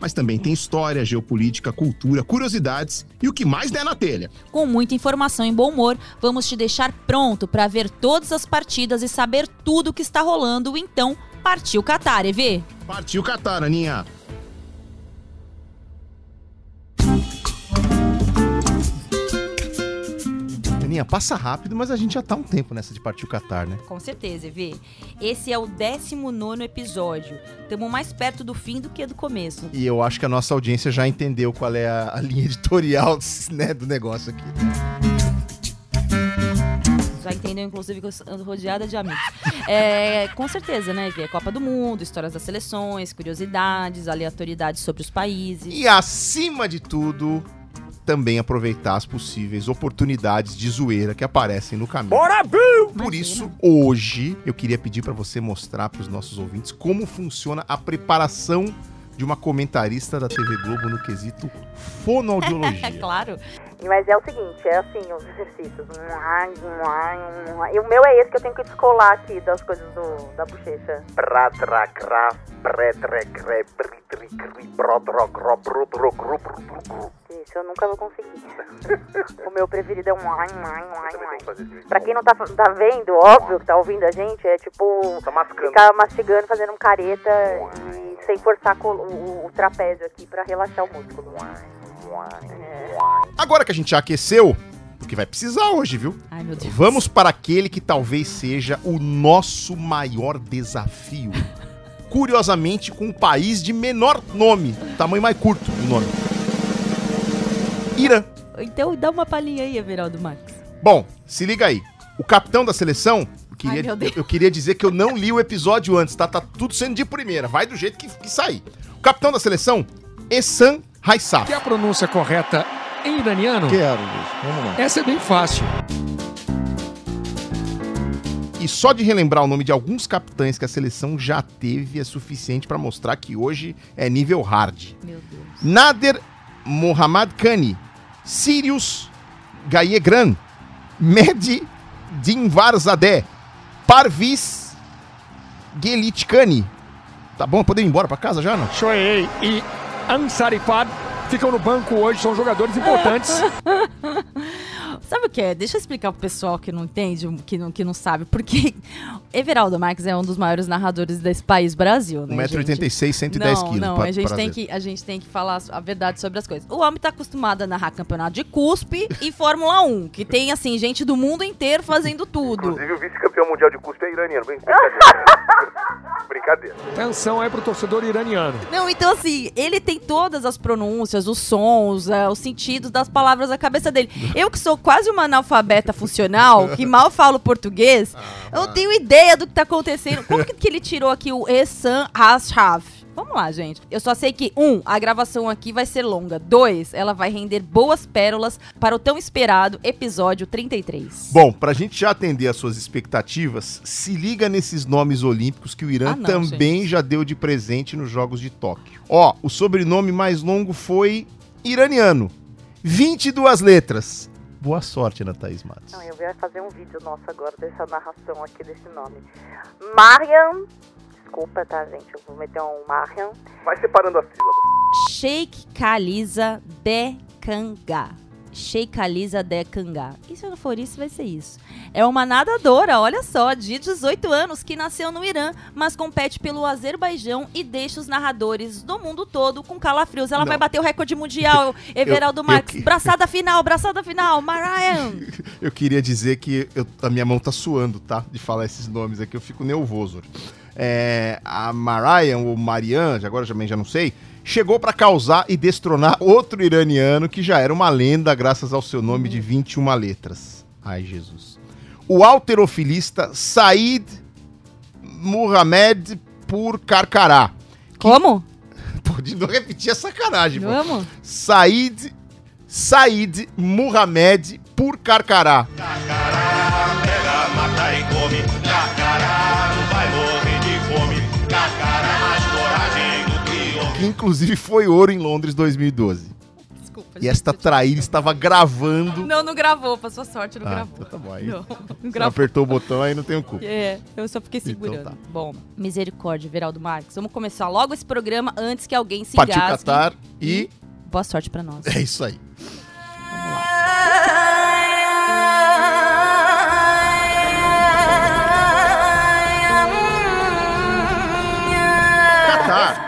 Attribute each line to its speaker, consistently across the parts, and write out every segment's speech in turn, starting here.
Speaker 1: mas também tem história, geopolítica, cultura, curiosidades e o que mais der na telha.
Speaker 2: Com muita informação e bom humor, vamos te deixar pronto para ver todas as partidas e saber tudo o que está rolando. Então, partiu Qatar, EV!
Speaker 1: Partiu Qatar, Aninha!
Speaker 3: Aninha, passa rápido, mas a gente já tá um tempo nessa de partir o Qatar, né?
Speaker 2: Com certeza, EV. Esse é o 19 episódio. Estamos mais perto do fim do que do começo.
Speaker 3: E eu acho que a nossa audiência já entendeu qual é a, a linha editorial né, do negócio aqui.
Speaker 2: Já entendeu, inclusive, que eu ando rodeada de amigos. É, com certeza, né? É Copa do Mundo, histórias das seleções, curiosidades, aleatoriedades sobre os países.
Speaker 3: E acima de tudo, também aproveitar as possíveis oportunidades de zoeira que aparecem no caminho. Bora, Bill! Por isso, hoje, eu queria pedir para você mostrar para os nossos ouvintes como funciona a preparação de uma comentarista da TV Globo no quesito fonoaudiologia.
Speaker 2: claro.
Speaker 4: Mas é o seguinte, é assim, os exercícios. E o meu é esse que eu tenho que descolar aqui das coisas do, da bochecha. Isso eu nunca vou conseguir. o meu preferido é um ai, ai, ai, ai. Pra quem não tá, tá vendo, óbvio que tá ouvindo a gente, é tipo
Speaker 5: Tá
Speaker 4: ficar mastigando, fazendo um careta e sem forçar co- o, o trapézio aqui pra relaxar o músculo.
Speaker 3: Agora que a gente já aqueceu, porque vai precisar hoje, viu?
Speaker 2: Ai, meu Deus.
Speaker 3: Vamos para aquele que talvez seja o nosso maior desafio. Curiosamente, com um país de menor nome, tamanho mais curto do nome. Irã.
Speaker 2: Então dá uma palhinha aí, Everaldo Max.
Speaker 3: Bom, se liga aí. O capitão da seleção, eu queria,
Speaker 2: Ai, Deus.
Speaker 3: eu queria dizer que eu não li o episódio antes, tá? Tá tudo sendo de primeira. Vai do jeito que, que sair. O capitão da seleção, Essan Haissaf.
Speaker 6: Quer a pronúncia correta em iraniano?
Speaker 3: Quero, Luiz. Vamos lá.
Speaker 6: Essa é bem fácil.
Speaker 3: E só de relembrar o nome de alguns capitães que a seleção já teve é suficiente para mostrar que hoje é nível hard.
Speaker 2: Meu Deus.
Speaker 3: Nader Mohammad Khani, Sirius Gayegran, Mehdi Dinvarzadeh, Parviz Gelitkani. Tá bom? Podemos ir embora pra casa já, não?
Speaker 6: Shoei e Ansarifad ficam no banco hoje, são jogadores importantes.
Speaker 2: Sabe o que é? Deixa eu explicar pro pessoal que não entende, que não, que não sabe. Porque Everaldo Marques é um dos maiores narradores desse país, Brasil, né, gente?
Speaker 3: 1,86m, 110
Speaker 2: não,
Speaker 3: quilos.
Speaker 2: Não,
Speaker 3: pra-
Speaker 2: a gente, tem que, a gente tem que falar a verdade sobre as coisas. O homem tá acostumado a narrar campeonato de cuspe e Fórmula 1, que tem, assim, gente do mundo inteiro fazendo tudo.
Speaker 5: Inclusive o vice-campeão mundial de cuspe é iraniano. Bem, Brincadeira. Brincadeira.
Speaker 6: Atenção aí pro torcedor iraniano.
Speaker 2: Não, então assim, ele tem todas as pronúncias, os sons, eh, os sentidos das palavras na cabeça dele. Eu que sou quase uma analfabeta funcional, que mal falo português, eu não tenho ideia do que tá acontecendo. Como que, que ele tirou aqui o Essan Ashaf? Vamos lá, gente. Eu só sei que, um, a gravação aqui vai ser longa. Dois, ela vai render boas pérolas para o tão esperado episódio 33.
Speaker 3: Bom, pra gente já atender às suas expectativas, se liga nesses nomes olímpicos que o Irã
Speaker 2: Ah, não,
Speaker 3: também já deu de presente nos Jogos de Tóquio. Ó, o sobrenome mais longo foi iraniano. 22 letras. Boa sorte, Ana Thaís Matos.
Speaker 4: Não, eu ia fazer um vídeo nosso agora dessa narração aqui desse nome. Mariam. Desculpa, tá, gente? Eu vou meter um Mariam.
Speaker 5: Vai separando as sílabas.
Speaker 2: Sheikh Khaliza de Khaliza de Kanga. E se não for isso, vai ser isso. É uma nadadora, olha só, de 18 anos, que nasceu no Irã, mas compete pelo Azerbaijão e deixa os narradores do mundo todo com calafrios. Ela
Speaker 3: Não.
Speaker 2: vai bater o recorde mundial, Everaldo
Speaker 3: eu
Speaker 2: Marques.
Speaker 3: que-
Speaker 2: Braçada final, braçada final, Mariam.
Speaker 3: Eu queria dizer que eu- a minha mão tá suando, tá? De falar esses nomes aqui, eu fico nervoso. É, a Mariam, ou Marian, agora também já não sei, chegou pra causar e destronar outro iraniano que já era uma lenda graças ao seu nome de 21 letras. Ai, Jesus. O alterofilista Said Muhammad Pur Karkará.
Speaker 2: Como?
Speaker 3: Pô, de não repetir é sacanagem, pô.
Speaker 2: Vamos?
Speaker 3: Said Said Mohamed por Carcará.
Speaker 7: Carcará, que
Speaker 3: inclusive foi ouro em Londres 2012.
Speaker 2: Desculpa.
Speaker 3: E esta traíra estava gravando.
Speaker 2: Não, não gravou, pra sua sorte, não
Speaker 3: Ah,
Speaker 2: gravou.
Speaker 3: então tá bom. Aí
Speaker 2: Não, não gravou.
Speaker 3: apertou o botão, aí não tem o cu.
Speaker 2: É, eu só fiquei
Speaker 3: Então
Speaker 2: segurando.
Speaker 3: tá.
Speaker 2: Bom, misericórdia, Veraldo Marques. Vamos começar logo esse programa antes que alguém se
Speaker 3: Partiu
Speaker 2: engasgue.
Speaker 3: Qatar e
Speaker 2: Boa sorte pra nós.
Speaker 3: é isso aí.
Speaker 2: Vamos lá.
Speaker 1: Catar,
Speaker 2: Espanha,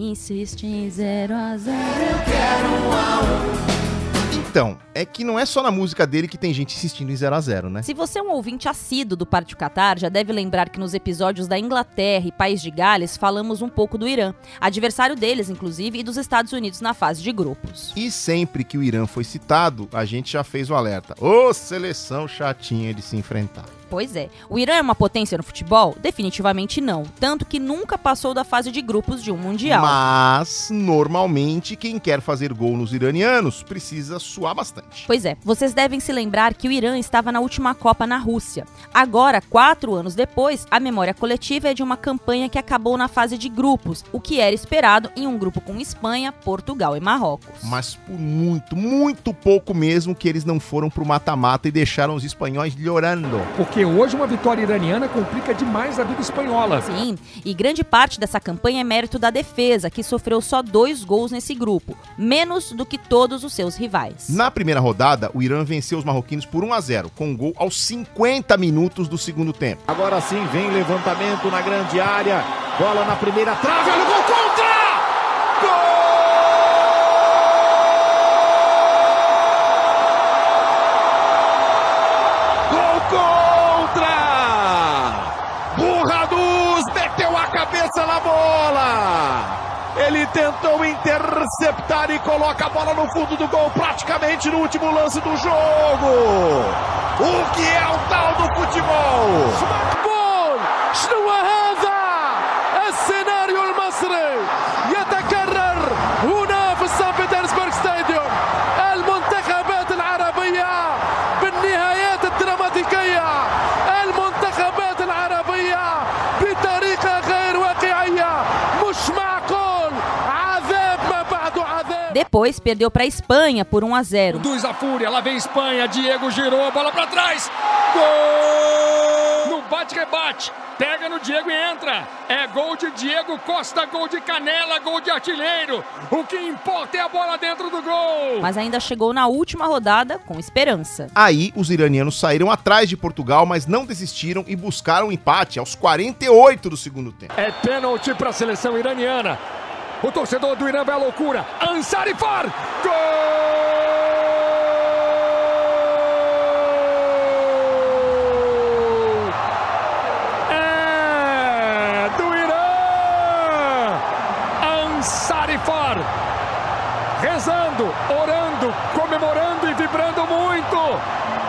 Speaker 2: Insiste em 0 a 0
Speaker 3: Então, é que não é só na música dele que tem gente insistindo em 0 a 0 né?
Speaker 2: Se você é um ouvinte assíduo do Pártio Qatar, já deve lembrar que nos episódios da Inglaterra e País de Gales falamos um pouco do Irã, adversário deles, inclusive, e dos Estados Unidos na fase de grupos.
Speaker 3: E sempre que o Irã foi citado, a gente já fez o alerta. Ô, seleção chatinha de se enfrentar.
Speaker 2: Pois é. O Irã é uma potência no futebol? Definitivamente não. Tanto que nunca passou da fase de grupos de um Mundial.
Speaker 3: Mas, normalmente, quem quer fazer gol nos iranianos precisa suar bastante.
Speaker 2: Pois é, vocês devem se lembrar que o Irã estava na última Copa na Rússia. Agora, quatro anos depois, a memória coletiva é de uma campanha que acabou na fase de grupos, o que era esperado em um grupo com Espanha, Portugal e Marrocos.
Speaker 3: Mas por muito, muito pouco mesmo que eles não foram pro mata-mata e deixaram os espanhóis llorando.
Speaker 6: Porque hoje uma vitória iraniana complica demais a vida espanhola.
Speaker 2: Sim, e grande parte dessa campanha é mérito da defesa, que sofreu só dois gols nesse grupo, menos do que todos os seus rivais.
Speaker 3: Na primeira rodada, o Irã venceu os marroquinos por 1 a 0, com um gol aos 50 minutos do segundo tempo.
Speaker 8: Agora sim vem levantamento na grande área. Bola na primeira trave. Olha o gol contra! Gol! Gol contra! Burraduz meteu a cabeça na bola. Ele tentou interceptar e coloca a bola no fundo do gol, praticamente no último lance do jogo. O que é o tal do futebol?
Speaker 2: Depois perdeu para a Espanha por 1 a 0.
Speaker 6: Conduz a fúria, lá vem Espanha, Diego girou a bola pra trás. Gol! No bate-rebate, pega no Diego e entra. É gol de Diego Costa, gol de Canela, gol de artilheiro. O que importa é a bola dentro do gol.
Speaker 2: Mas ainda chegou na última rodada com esperança.
Speaker 3: Aí, os iranianos saíram atrás de Portugal, mas não desistiram e buscaram um empate aos 48 do segundo tempo.
Speaker 6: É pênalti para a seleção iraniana. O torcedor do Irã vai à loucura. Ansarifar! Gol! É! Ansarifar! Rezando, orando, comemorando e vibrando muito.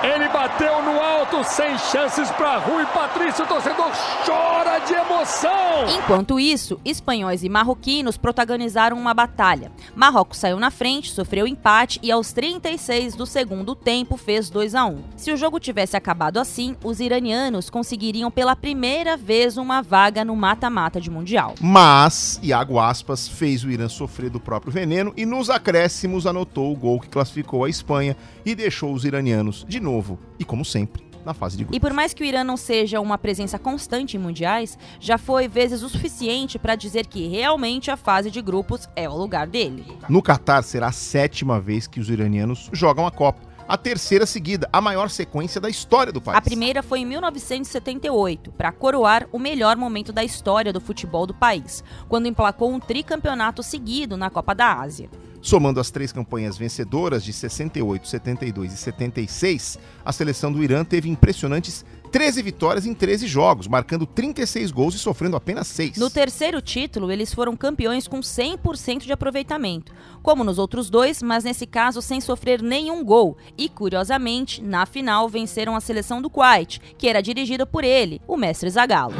Speaker 6: Ele bateu no alto, sem chances para Rui Patrício. O torcedor chora de emoção.
Speaker 2: Enquanto isso, espanhóis e marroquinos protagonizaram uma batalha. Marrocos saiu na frente, sofreu empate e aos 36 do segundo tempo fez 2 a 1. Se o jogo tivesse acabado assim, os iranianos conseguiriam pela primeira vez uma vaga no mata-mata de mundial.
Speaker 3: Mas Iago Aspas fez o Irã sofrer do próprio veneno e nos acréscimos anotou o gol que classificou a Espanha e deixou os iranianos de novo e como sempre na fase de grupos.
Speaker 2: E por mais que o Irã não seja uma presença constante em mundiais, já foi vezes o suficiente para dizer que realmente a fase de grupos é o lugar dele.
Speaker 3: No Catar será a sétima vez que os iranianos jogam a Copa. A terceira seguida, a maior sequência da história do país.
Speaker 2: A primeira foi em 1978, para coroar o melhor momento da história do futebol do país, quando emplacou um tricampeonato seguido na Copa da Ásia.
Speaker 3: Somando as três campanhas vencedoras de 68, 72 e 76, a seleção do Irã teve impressionantes 13 vitórias em 13 jogos, marcando 36 gols e sofrendo apenas 6.
Speaker 2: No terceiro título, eles foram campeões com 100% de aproveitamento, como nos outros dois, mas nesse caso sem sofrer nenhum gol. E, curiosamente, na final venceram a seleção do Kuwait, que era dirigida por ele, o mestre Zagallo.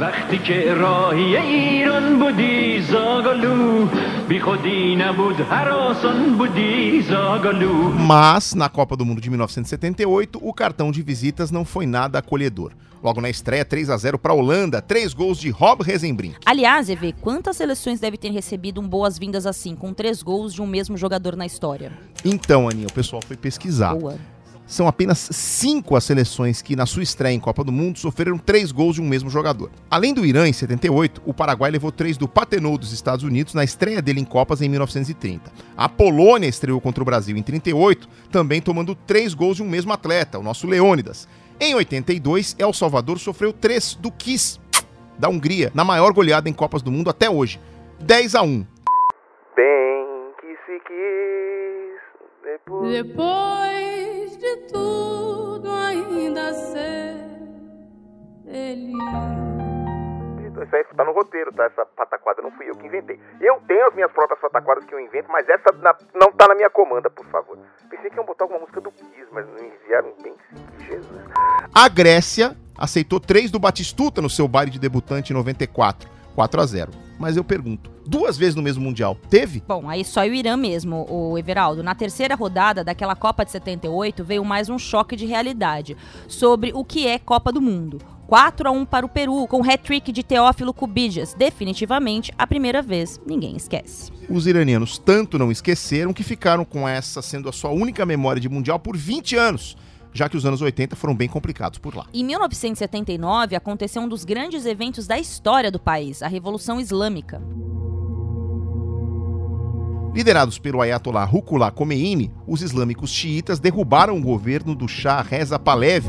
Speaker 3: Mas, na Copa do Mundo de 1978, o cartão de visitas não foi nada acolhedor. Logo na estreia, 3 a 0 para a Holanda, três gols de Rob Rezenbrink.
Speaker 2: Aliás, EV, quantas seleções deve ter recebido um boas-vindas assim, com três gols de um mesmo jogador na história?
Speaker 3: Então, Aninha, o pessoal foi pesquisar.
Speaker 2: Boa.
Speaker 3: São apenas cinco as seleções que, na sua estreia em Copa do Mundo, sofreram três gols de um mesmo jogador. Além do Irã, em 78, o Paraguai levou três do Patenou dos Estados Unidos na estreia dele em Copas em 1930. A Polônia estreou contra o Brasil em 38, também tomando três gols de um mesmo atleta, o nosso Leônidas. Em 82, El Salvador sofreu três do Kiss, da Hungria, na maior goleada em Copas do Mundo até hoje. 10 a 1.
Speaker 5: Bem que se quis depois.
Speaker 9: Depois de tudo, ainda ser feliz.
Speaker 5: Isso aí tá no roteiro, tá? Essa pataquada não fui eu que inventei. Eu tenho as minhas próprias pataquadas que eu invento, mas essa na- não tá na minha comanda, por favor. Pensei que iam botar alguma música do Kiss, mas não enviaram bem Jesus.
Speaker 3: A Grécia aceitou três do Batistuta no seu baile de debutante em 94, 4 a 0. Mas eu pergunto, duas vezes no mesmo Mundial, teve?
Speaker 2: Bom, aí só o Irã mesmo, o Everaldo. Na terceira rodada daquela Copa de 78 veio mais um choque de realidade sobre o que é Copa do Mundo. 4 a 1 para o Peru, com hat-trick de Teófilo Cubidas. Definitivamente a primeira vez, ninguém esquece.
Speaker 3: Os iranianos tanto não esqueceram que ficaram com essa sendo a sua única memória de Mundial por 20 anos, já que os anos 80 foram bem complicados por lá.
Speaker 2: Em 1979 aconteceu um dos grandes eventos da história do país, a Revolução Islâmica.
Speaker 3: Liderados pelo Ayatollah Ruhollah Khomeini, os islâmicos xiitas derrubaram o governo do Shah Reza Pahlavi,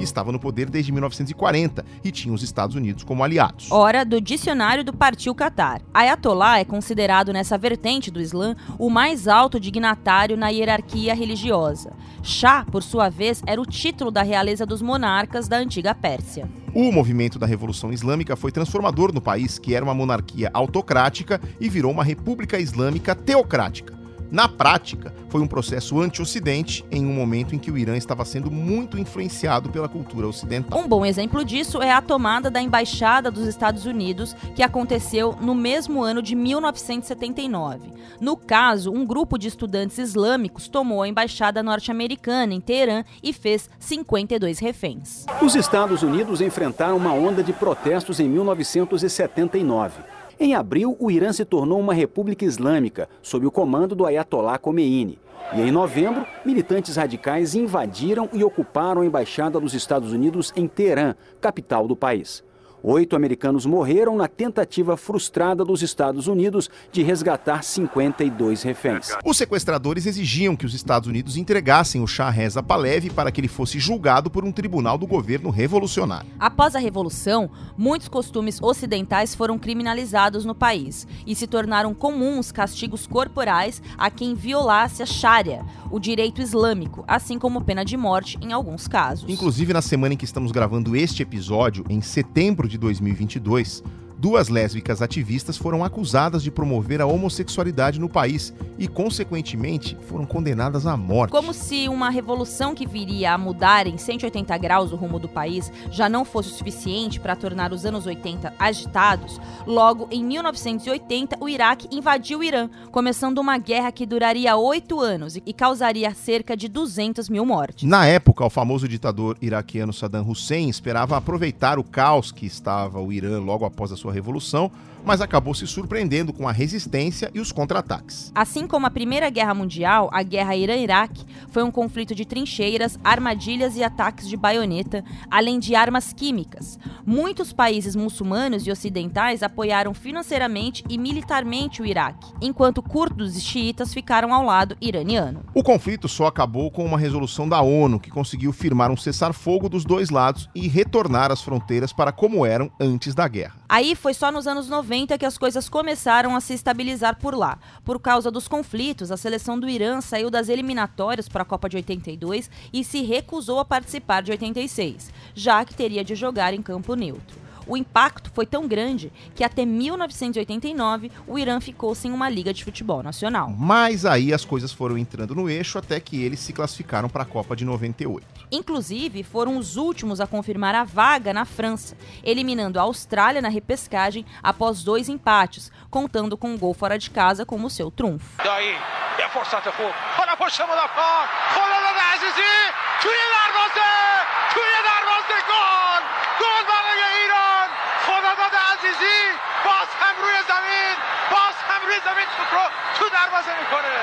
Speaker 3: que estava no poder desde 1940 e tinha os Estados Unidos como aliados.
Speaker 2: Hora do dicionário do Partiu Qatar. Ayatollah é considerado nessa vertente do Islã o mais alto dignatário na hierarquia religiosa. Shah, por sua vez, era o título da realeza dos monarcas da antiga Pérsia.
Speaker 3: O movimento da Revolução Islâmica foi transformador no país, que era uma monarquia autocrática e virou uma república islâmica teocrática. Na prática, foi um processo anti-ocidente em um momento em que o Irã estava sendo muito influenciado pela cultura ocidental.
Speaker 2: Um bom exemplo disso é a tomada da embaixada dos Estados Unidos, que aconteceu no mesmo ano de 1979. No caso, um grupo de estudantes islâmicos tomou a embaixada norte-americana em Teherã e fez 52 reféns.
Speaker 10: Os Estados Unidos enfrentaram uma onda de protestos em 1979. Em abril, o Irã se tornou uma república islâmica, sob o comando do Ayatollah Khomeini. E em novembro, militantes radicais invadiram e ocuparam a embaixada dos Estados Unidos em Teherã, capital do país. Oito americanos morreram na tentativa frustrada dos Estados Unidos de resgatar 52 reféns.
Speaker 3: Os sequestradores exigiam que os Estados Unidos entregassem o Shah Reza Pahlavi para que ele fosse julgado por um tribunal do governo revolucionário.
Speaker 2: Após a Revolução, muitos costumes ocidentais foram criminalizados no país e se tornaram comuns castigos corporais a quem violasse a Sharia, o direito islâmico, assim como pena de morte em alguns casos.
Speaker 3: Inclusive, na semana em que estamos gravando este episódio, em setembro de 2022, duas lésbicas ativistas foram acusadas de promover a homossexualidade no país e, consequentemente, foram condenadas à morte.
Speaker 2: Como se uma revolução que viria a mudar em 180 graus o rumo do país já não fosse o suficiente para tornar os anos 80 agitados, logo em 1980 o Iraque invadiu o Irã, começando uma guerra que duraria oito anos e causaria cerca de 200 mil mortes.
Speaker 3: Na época, o famoso ditador iraquiano Saddam Hussein esperava aproveitar o caos que estava o Irã logo após a sua revolução, mas acabou se surpreendendo com a resistência e os contra-ataques.
Speaker 2: Assim como a Primeira Guerra Mundial, a Guerra Irã-Iraque Foi um conflito de trincheiras, armadilhas e ataques de baioneta, além de armas químicas. Muitos países muçulmanos e ocidentais apoiaram financeiramente e militarmente o Iraque, enquanto curdos e xiitas ficaram ao lado iraniano.
Speaker 3: O conflito só acabou com uma resolução da ONU que conseguiu firmar um cessar-fogo dos dois lados e retornar as fronteiras para como eram antes da guerra.
Speaker 2: Aí foi só nos anos 90 que as coisas começaram a se estabilizar por lá. Por causa dos conflitos, a seleção do Irã saiu das eliminatórias para a Copa de 82 e se recusou a participar de 86, já que teria de jogar em campo neutro. O impacto foi tão grande que até 1989 o Irã ficou sem uma liga de futebol nacional.
Speaker 3: Mas aí as coisas foram entrando no eixo até que eles se classificaram para a Copa de 98.
Speaker 2: Inclusive, foram os últimos a confirmar a vaga na França, eliminando a Austrália na repescagem após dois empates, contando com um gol fora de casa como seu trunfo.
Speaker 11: Daí, é forçado, é Olha a da Olha a روی زمین باز هم روی زمین توپ رو تو دروازه میکنه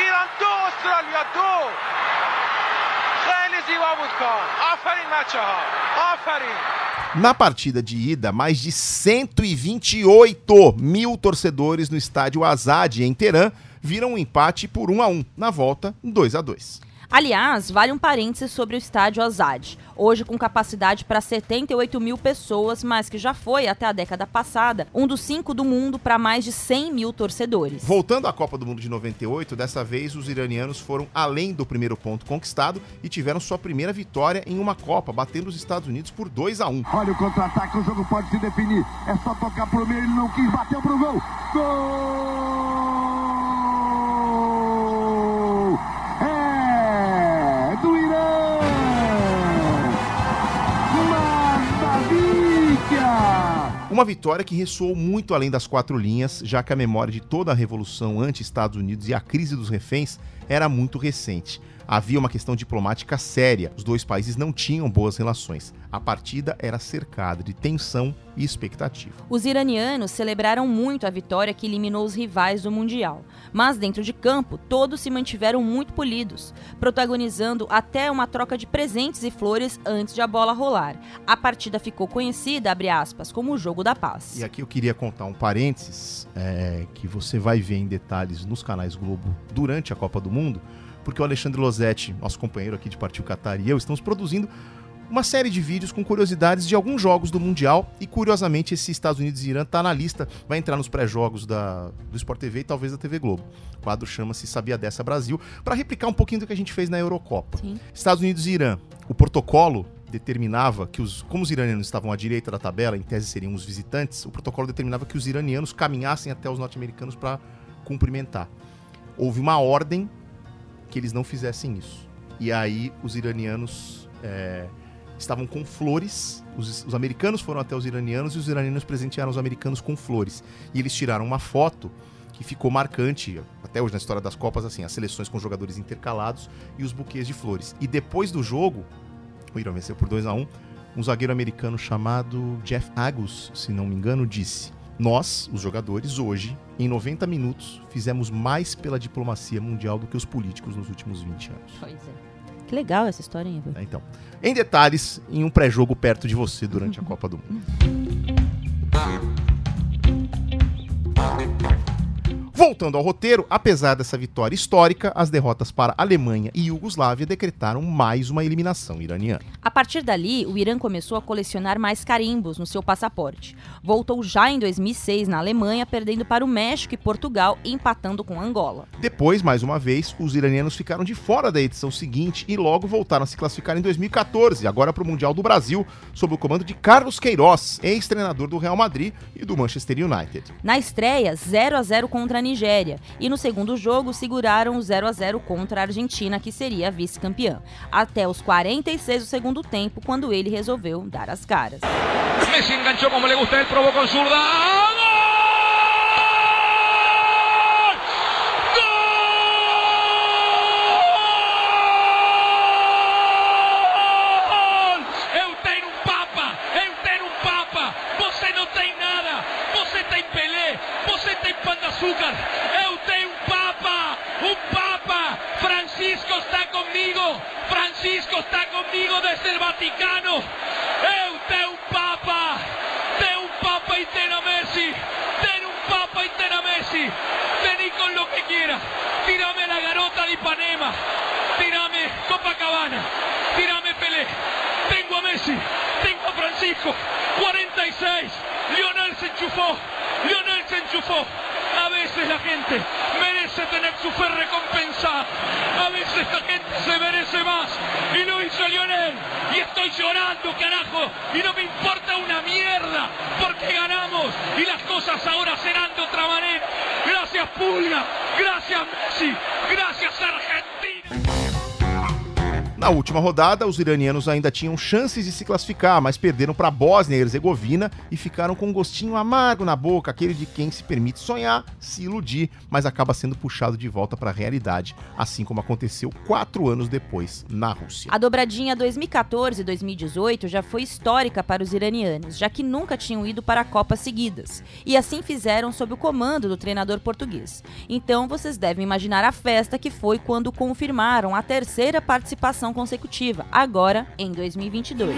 Speaker 11: ایران دو استرالیا دو خیلی زیبا بود کار آفرین بچه ها آفرین
Speaker 3: Na partida de ida, mais de 128 mil torcedores no estádio Azad, em Teherã, viram um empate por 1 a 1 na volta 2 a 2
Speaker 2: Aliás, vale um parênteses sobre o estádio Azad, hoje com capacidade para 78 mil pessoas, mas que já foi, até a década passada, um dos cinco do mundo para mais de 100 mil torcedores.
Speaker 3: Voltando à Copa do Mundo de 98, dessa vez os iranianos foram além do primeiro ponto conquistado e tiveram sua primeira vitória em uma Copa, batendo os Estados Unidos por 2 a 1
Speaker 12: Olha o contra-ataque, o jogo pode se definir. É só tocar pro meio, ele não quis, bateu pro gol. Gol!
Speaker 3: Uma vitória que ressoou muito além das quatro linhas, já que a memória de toda a revolução anti-Estados Unidos e a crise dos reféns era muito recente. Havia uma questão diplomática séria, os dois países não tinham boas relações. A partida era cercada de tensão e expectativa.
Speaker 2: Os iranianos celebraram muito a vitória que eliminou os rivais do Mundial, mas dentro de campo todos se mantiveram muito polidos, protagonizando até uma troca de presentes e flores antes de a bola rolar. A partida ficou conhecida, abre aspas, como o jogo da paz.
Speaker 3: E aqui eu queria contar um parênteses é, que você vai ver em detalhes nos canais Globo durante a Copa do Mundo, porque o Alexandre Losetti, nosso companheiro aqui de Partiu Qatar e eu estamos produzindo uma série de vídeos com curiosidades de alguns jogos do Mundial e curiosamente esse Estados Unidos e Irã tá na lista, vai entrar nos pré-jogos da do Sport TV e talvez da TV Globo. O quadro chama-se Sabia dessa Brasil para replicar um pouquinho do que a gente fez na Eurocopa.
Speaker 2: Sim.
Speaker 3: Estados Unidos e Irã. O protocolo determinava que os como os iranianos estavam à direita da tabela, em tese seriam os visitantes, o protocolo determinava que os iranianos caminhassem até os norte-americanos para cumprimentar. Houve uma ordem que eles não fizessem isso. E aí os iranianos é, estavam com flores, os, os, americanos foram até os iranianos e os iranianos presentearam os americanos com flores. E eles tiraram uma foto que ficou marcante, até hoje na história das Copas, assim, as seleções com jogadores intercalados e os buquês de flores. E depois do jogo, o Irã venceu por 2 a 1 um zagueiro americano chamado Jeff Agus, se não me engano, disse: Nós, os jogadores, hoje, em 90 minutos, fizemos mais pela diplomacia mundial do que os políticos nos últimos 20 anos.
Speaker 2: Pois é. Que legal essa história, hein,
Speaker 3: É, então, em detalhes, em um pré-jogo perto de você durante a Copa do Mundo. Voltando ao roteiro, apesar dessa vitória histórica, as derrotas para Alemanha e Iugoslávia decretaram mais uma eliminação iraniana.
Speaker 2: A partir dali, o Irã começou a colecionar mais carimbos no seu passaporte. Voltou já em 2006 na Alemanha, perdendo para o México e Portugal, empatando com Angola.
Speaker 3: Depois, mais uma vez, os iranianos ficaram de fora da edição seguinte e logo voltaram a se classificar em 2014, agora para o Mundial do Brasil, sob o comando de Carlos Queiroz, ex-treinador do Real Madrid e do Manchester United.
Speaker 2: Na estreia, 0 a 0 contra a Nigéria, e no segundo jogo seguraram o 0 a 0 contra a Argentina, que seria vice-campeã, até os 46 do segundo tempo, quando ele resolveu dar as caras.
Speaker 11: Messi enganchó como le gusta, él probó con zurda.
Speaker 13: Vaticano. Eu te un papa, te un papa y ten a Messi, ten un papa y ten a Messi. Vení con lo que quieras, tírame la garota de Ipanema, tírame Copacabana, tírame Pelé. Tengo a Messi, tengo a Francisco, 46, Lionel se enchufó, Lionel se enchufó. A veces la gente merece tener su fe recompensada. A veces la gente se merece más. Y lo hizo Lionel. Llorando, carajo. Y no me importa una mierda. Porque ganamos. Y las cosas ahora serán de otra manera. Gracias Pulga. Gracias Messi. Gracias Argentina.
Speaker 3: Na última rodada, os iranianos ainda tinham chances de se classificar, mas perderam para a Bósnia e Herzegovina e ficaram com um gostinho amargo na boca, aquele de quem se permite sonhar, se iludir, mas acaba sendo puxado de volta para a realidade, assim como aconteceu quatro anos depois na Rússia.
Speaker 2: A dobradinha 2014 e 2018 já foi histórica para os iranianos, já que nunca tinham ido para a Copa seguidas. E assim fizeram sob o comando do treinador português. Então vocês devem imaginar a festa que foi quando confirmaram a terceira participação consecutiva, agora em 2022.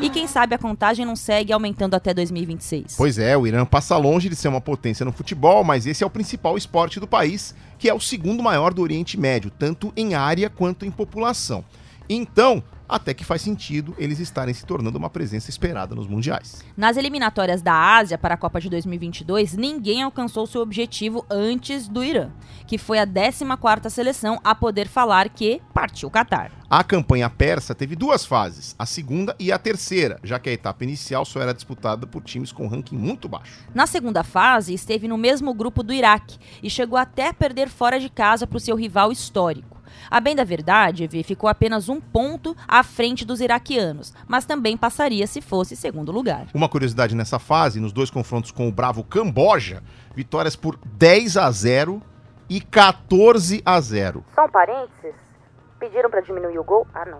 Speaker 2: E quem sabe a contagem não segue aumentando até 2026.
Speaker 3: Pois é, o Irã passa longe de ser uma potência no futebol, mas esse é o principal esporte do país, que é o segundo maior do Oriente Médio, tanto em área quanto em população. Então, até que faz sentido eles estarem se tornando uma presença esperada nos mundiais.
Speaker 2: Nas eliminatórias da Ásia para a Copa de 2022, ninguém alcançou seu objetivo antes do Irã, que foi a 14ª seleção a poder falar que partiu o Catar.
Speaker 3: A campanha persa teve duas fases, a segunda e a terceira, já que a etapa inicial só era disputada por times com ranking muito baixo.
Speaker 2: Na segunda fase, esteve no mesmo grupo do Iraque e chegou até a perder fora de casa para o seu rival histórico. A bem da verdade, Vi ficou apenas um ponto à frente dos iraquianos, mas também passaria se fosse segundo lugar.
Speaker 3: Uma curiosidade nessa fase, nos dois confrontos com o bravo Camboja, vitórias por 10 a 0 e 14 a 0.
Speaker 4: Só um parênteses. Pediram pra diminuir o gol? Ah, não.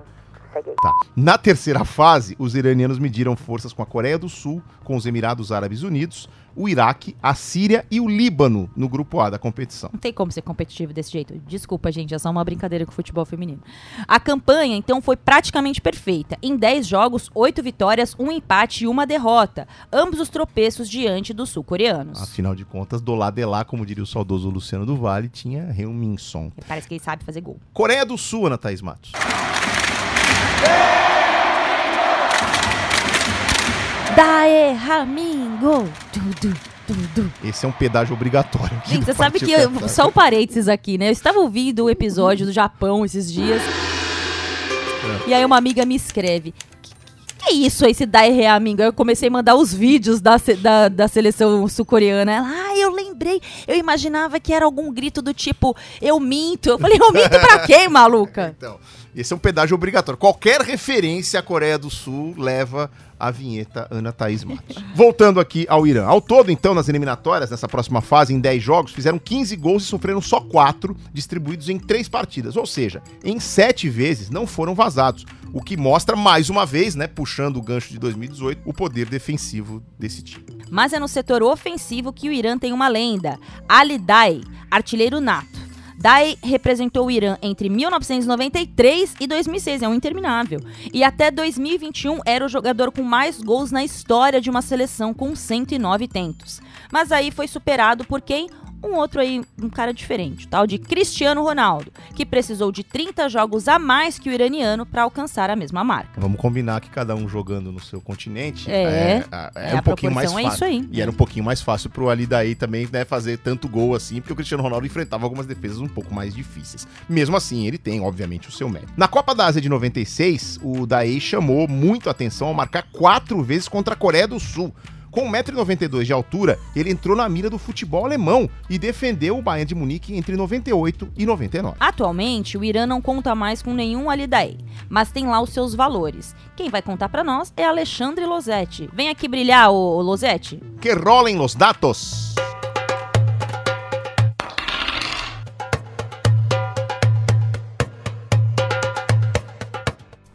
Speaker 3: Tá. Na terceira fase, os iranianos mediram forças com a Coreia do Sul, com os Emirados Árabes Unidos, o Iraque, a Síria e o Líbano no grupo A da competição.
Speaker 2: Não tem como ser competitivo desse jeito. Desculpa, gente, é só uma brincadeira com o futebol feminino. A campanha, então, foi praticamente perfeita. Em 10 jogos, 8 vitórias, um empate e uma derrota. Ambos os tropeços diante dos sul-coreanos.
Speaker 3: Afinal de contas, do lado de lá, como diria o saudoso Luciano do Vale, tinha Heung-Min-Son.
Speaker 2: Parece que ele sabe fazer gol.
Speaker 3: Coreia do Sul, Ana Thaís Matos.
Speaker 2: Dae Ramingo.
Speaker 3: Esse é um pedágio obrigatório.
Speaker 2: Gente, você sabe que, eu, só um parênteses aqui, né? Eu estava ouvindo o episódio do Japão esses dias. E aí uma amiga me escreve. Que, que é isso, esse Dae Ramingo? Eu comecei a mandar os vídeos da, da, da seleção sul-coreana. Ela, ah, eu lembrei. Eu imaginava que era algum grito do tipo, eu minto. Eu falei, eu minto pra quem, maluca?
Speaker 3: Então, esse é um pedágio obrigatório. Qualquer referência à Coreia do Sul leva a vinheta Ana Thaís Matos. Voltando aqui ao Irã. Ao todo, então, nas eliminatórias, nessa próxima fase, em 10 jogos, fizeram 15 gols e sofreram só 4, distribuídos em 3 partidas. Ou seja, em 7 vezes não foram vazados. O que mostra, mais uma vez, né, puxando o gancho de 2018, o poder defensivo desse time.
Speaker 2: Mas é no setor ofensivo que o Irã tem uma lenda. Ali Dai, artilheiro nato. Dai representou o Irã entre 1993 e 2006, é um interminável. E até 2021 era o jogador com mais gols na história de uma seleção, com 109 tentos. Mas aí foi superado por quem? Um outro aí, um cara diferente, o tal de Cristiano Ronaldo, que precisou de 30 jogos a mais que o iraniano para alcançar a mesma marca.
Speaker 3: Vamos combinar que cada um jogando no seu continente
Speaker 2: É,
Speaker 3: é,
Speaker 2: é,
Speaker 3: um
Speaker 2: a
Speaker 3: pouquinho mais
Speaker 2: proporção é
Speaker 3: fácil.
Speaker 2: isso aí.
Speaker 3: E era um pouquinho mais fácil pro Ali daí também né, fazer tanto gol assim, porque o Cristiano Ronaldo enfrentava algumas defesas um pouco mais difíceis. Mesmo assim, ele tem, obviamente, o seu mérito. Na Copa da Ásia de 96, o Daei chamou muito a atenção ao marcar quatro vezes contra a Coreia do Sul. Com 1,92m de altura, ele entrou na mira do futebol alemão e defendeu o Bayern de Munique entre 98 e 99.
Speaker 2: Atualmente, o Irã não conta mais com nenhum Alidaei, mas tem lá os seus valores. Quem vai contar pra nós é Alexandre Losetti. Vem aqui brilhar, ô, ô Losetti.
Speaker 3: Que rolem los datos!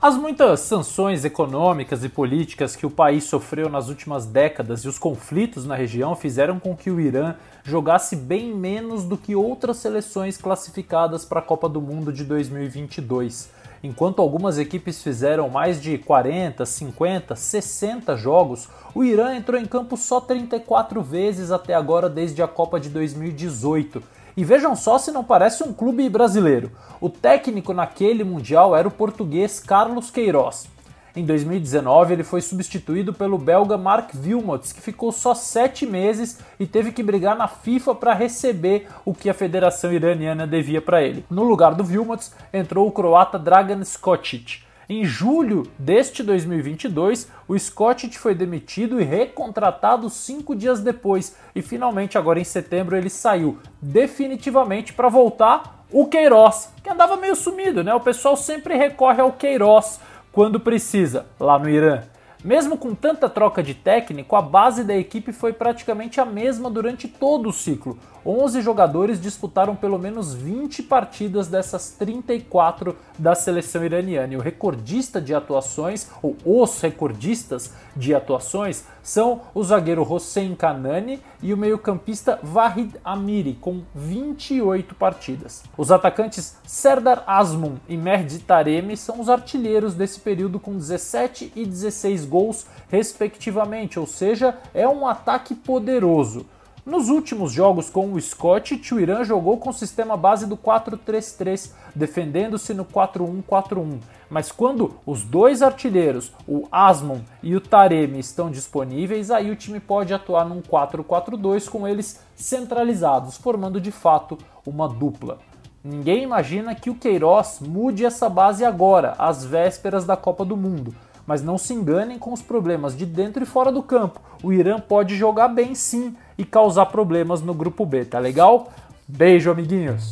Speaker 14: As muitas sanções econômicas e políticas que o país sofreu nas últimas décadas e os conflitos na região fizeram com que o Irã jogasse bem menos do que outras seleções classificadas para a Copa do Mundo de 2022. Enquanto algumas equipes fizeram mais de 40, 50, 60 jogos, o Irã entrou em campo só 34 vezes até agora desde a Copa de 2018. E vejam só se não parece um clube brasileiro. O técnico naquele mundial era o português Carlos Queiroz. Em 2019, ele foi substituído pelo belga Mark Wilmots, que ficou só sete meses e teve que brigar na FIFA para receber o que a Federação Iraniana devia para ele. No lugar do Wilmots entrou o croata Dragan Skocic. Em julho deste 2022, o Scott foi demitido e recontratado cinco dias depois. E finalmente, agora em setembro, ele saiu definitivamente para voltar o Queiroz, que andava meio sumido, né? O pessoal sempre recorre ao Queiroz quando precisa, lá no Irã. Mesmo com tanta troca de técnico, a base da equipe foi praticamente a mesma durante todo o ciclo. 11 jogadores disputaram pelo menos 20 partidas dessas 34 da seleção iraniana. E o recordista de atuações, ou os recordistas de atuações, são o zagueiro Hossein Kanani e o meio-campista Vahid Amiri, com 28 partidas. Os atacantes Serdar Asmun e Mehdi Taremi são os artilheiros desse período com 17 e 16 gols, respectivamente, ou seja, é um ataque poderoso. Nos últimos jogos com o Scott, Irã jogou com o sistema base do 4-3-3, defendendo-se no 4-1-4-1. Mas quando os dois artilheiros, o Asmon e o Taremi, estão disponíveis, aí o time pode atuar num 4-4-2 com eles centralizados, formando de fato uma dupla. Ninguém imagina que o Queiroz mude essa base agora, às vésperas da Copa do Mundo. Mas não se enganem com os problemas de dentro e fora do campo. O Irã pode jogar bem sim e causar problemas no grupo B, tá legal? Beijo, amiguinhos!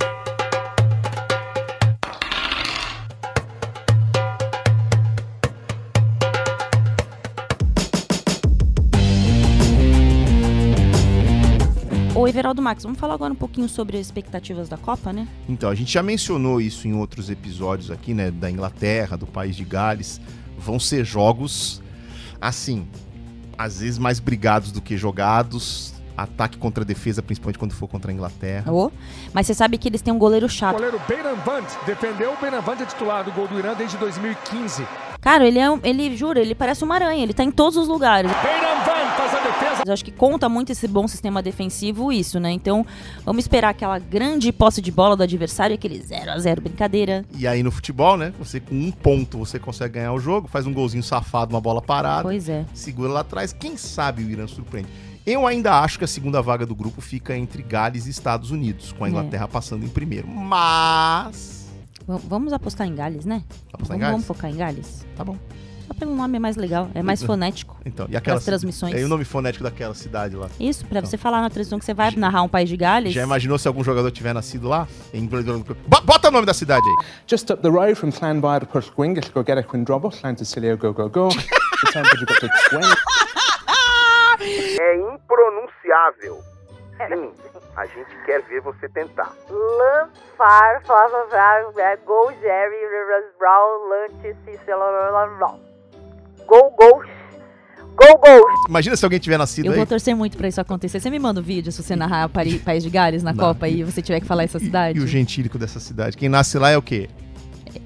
Speaker 2: Ô, Everaldo Max, vamos falar agora um pouquinho sobre as expectativas da Copa, né?
Speaker 3: Então, a gente já mencionou isso em outros episódios aqui, né? Da Inglaterra, do país de Gales. Vão ser jogos, assim, às vezes mais brigados do que jogados. Ataque contra defesa, principalmente quando for contra a Inglaterra.
Speaker 2: Oh, mas você sabe que eles têm um goleiro
Speaker 6: O
Speaker 2: chato.
Speaker 6: goleiro Beiran Vand defendeu o Beiran Vand é titular do gol do Irã desde 2015.
Speaker 2: Cara, ele é um, ele jura, ele parece uma aranha, ele tá em todos os lugares.
Speaker 6: Beiran Vand faz a defesa.
Speaker 2: Eu acho que conta muito esse bom sistema defensivo isso, né? Então, vamos esperar aquela grande posse de bola do adversário, aquele 0 a 0 brincadeira.
Speaker 3: E aí no futebol, né? Você com um ponto você consegue ganhar o jogo, faz um golzinho safado, uma bola parada.
Speaker 2: Pois é.
Speaker 3: Segura lá atrás. Quem sabe o Irã surpreende. Eu ainda acho que a segunda vaga do grupo fica entre Gales e Estados Unidos, com a
Speaker 2: É.
Speaker 3: Inglaterra passando em primeiro. Mas.
Speaker 2: V- vamos apostar em Gales, né?
Speaker 3: Apostar em
Speaker 2: vamos,
Speaker 3: Gales?
Speaker 2: vamos focar em Gales?
Speaker 3: Tá bom.
Speaker 2: Só pelo nome é mais legal, é mais fonético.
Speaker 3: Então, e aquela
Speaker 2: As transmissões.
Speaker 3: É o nome fonético daquela cidade lá.
Speaker 2: Isso, pra você falar na transmissão que você vai narrar um país de Gales.
Speaker 3: Já imaginou se algum jogador tiver nascido lá? Em... Bo- Bota o nome da cidade aí.
Speaker 15: Just up the road from Llanfair to Pwllgwyngyll, go get a Quindrobos, Llan Sicilio, go, go, go. the temperature got to 20.
Speaker 5: É impronunciável. Sim, a gente quer ver você tentar.
Speaker 4: Lanfar, Vrar, Go, Jerry, Brown, Lunch, Cicelo, Go, go, go, go.
Speaker 3: Imagina se alguém tiver nascido
Speaker 2: Eu
Speaker 3: aí.
Speaker 2: vou torcer muito pra isso acontecer. Você me manda um vídeo se você narrar Pari- País de Gales na
Speaker 3: Não.
Speaker 2: Copa e você tiver que falar essa cidade.
Speaker 3: E o gentílico dessa cidade. Quem nasce lá é o quê?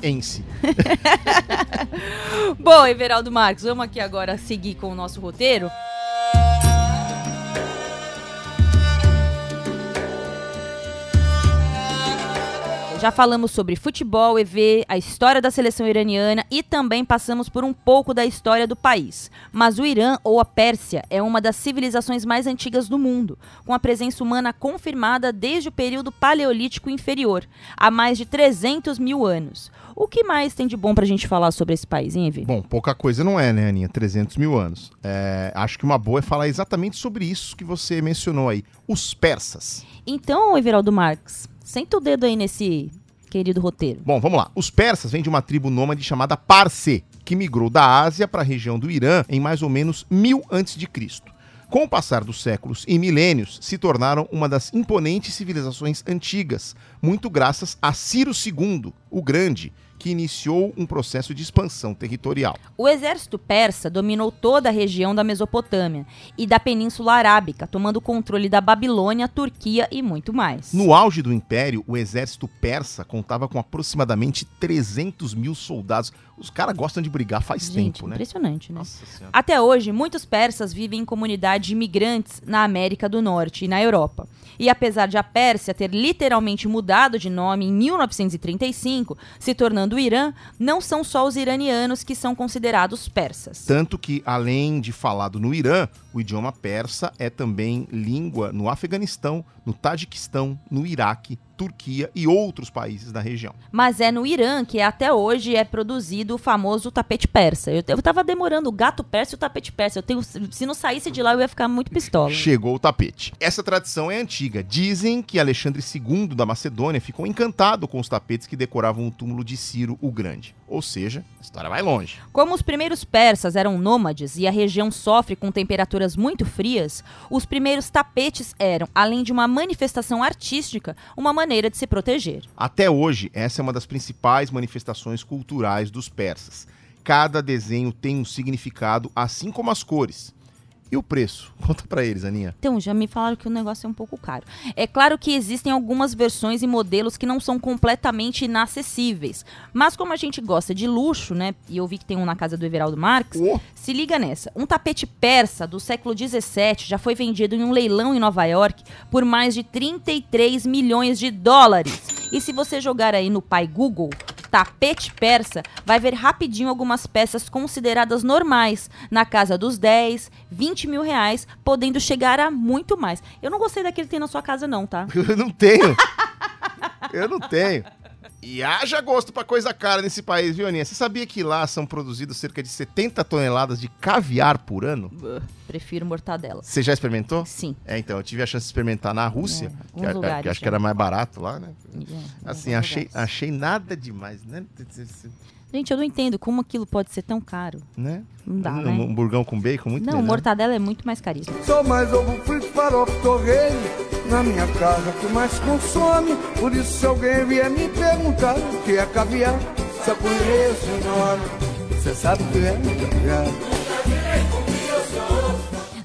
Speaker 3: Ence.
Speaker 2: Bom, Everaldo Marques, vamos aqui agora seguir com o nosso roteiro. Já falamos sobre futebol, EV, a história da seleção iraniana e também passamos por um pouco da história do país. Mas o Irã, ou a Pérsia, é uma das civilizações mais antigas do mundo, com a presença humana confirmada desde o período paleolítico inferior, há mais de 300 mil anos. O que mais tem de bom pra gente falar sobre esse país, hein, Evi?
Speaker 3: Bom, pouca coisa não é, né, Aninha? 300 mil anos. É, acho que uma boa é falar exatamente sobre isso que você mencionou aí. Os persas.
Speaker 2: Então, Everaldo Marques, senta o dedo aí nesse querido roteiro.
Speaker 3: Bom, vamos lá. Os persas vêm de uma tribo nômade chamada Parse, que migrou da Ásia para a região do Irã em mais ou menos 1000 a.C. Com o passar dos séculos e milênios, se tornaram uma das imponentes civilizações antigas, muito graças a Ciro II, o Grande, que iniciou um processo de expansão territorial.
Speaker 2: O exército persa dominou toda a região da Mesopotâmia e da Península Arábica, tomando o controle da Babilônia, Turquia e muito mais.
Speaker 3: No auge do império, o exército persa contava com aproximadamente 300 mil soldados. Os caras gostam de brigar faz
Speaker 2: Gente,
Speaker 3: tempo, né?
Speaker 2: impressionante, né?
Speaker 3: Nossa Senhora.
Speaker 2: Até hoje, muitos persas vivem em comunidades de imigrantes na América do Norte e na Europa. E apesar de a Pérsia ter literalmente mudado de nome em 1935, se tornando o Irã, não são só os iranianos que são considerados persas.
Speaker 3: Tanto que, além de falado no Irã, o idioma persa é também língua no Afeganistão, no Tajiquistão, no Iraque, Turquia e outros países da região.
Speaker 2: Mas é no Irã que até hoje é produzido o famoso tapete persa. Eu, eu tava demorando o gato persa e o tapete persa. Eu tenho, se não saísse de lá, eu ia ficar muito pistola.
Speaker 3: Chegou o tapete. Essa tradição é antiga. Dizem que Alexandre II da Macedônia ficou encantado com os tapetes que decoravam o túmulo de Ciro o Grande. Ou seja, a história vai longe.
Speaker 2: Como os primeiros persas eram nômades e a região sofre com temperaturas muito frias, os primeiros tapetes eram, além de uma manifestação artística, uma maneira de se proteger.
Speaker 3: Até hoje, essa é uma das principais manifestações culturais dos persas. Cada desenho tem um significado, assim como as cores. E o preço? Conta pra eles, Aninha.
Speaker 2: Então, já me falaram que o negócio é um pouco caro. É claro que existem algumas versões e modelos que não são completamente inacessíveis. Mas como a gente gosta de luxo, né? E eu vi que tem um na casa do Everaldo Marques, se liga nessa. Um tapete persa do século XVII já foi vendido em um leilão em Nova York por mais de 33 milhões de dólares. E se você jogar aí no pai Google, tapete persa, vai ver rapidinho algumas peças consideradas normais, na casa dos 10, 20 mil reais, podendo chegar a muito mais. Eu não gostei daquele que tem na sua casa, não, tá?
Speaker 3: Eu não tenho. Eu não tenho. E haja gosto pra coisa cara nesse país, viu, Aninha? Você sabia que lá são produzidos cerca de 70 toneladas de caviar por ano?
Speaker 2: Uh, prefiro mortadela.
Speaker 3: Você já experimentou?
Speaker 2: Sim.
Speaker 3: É, então, eu tive a chance de experimentar na Rússia,
Speaker 2: É,
Speaker 3: que, a-
Speaker 2: lugares
Speaker 3: que acho que era mais barato lá, né?
Speaker 2: É,
Speaker 3: Assim, achei,
Speaker 2: lugares.
Speaker 3: achei nada demais, né?
Speaker 2: Gente, eu não entendo como aquilo pode ser tão caro.
Speaker 3: né?
Speaker 2: Não dá,
Speaker 3: um,
Speaker 2: né?
Speaker 3: um burgão com bacon, muito
Speaker 2: Não,
Speaker 3: melhor.
Speaker 2: mortadela é muito mais caríssimo.
Speaker 12: Sou mais ovo frito, farofa, torresmo. Na minha casa, que mais consome. Por isso, se alguém vier me perguntar o que é caviar, só conheço o nome. Você sabe o que é caviar?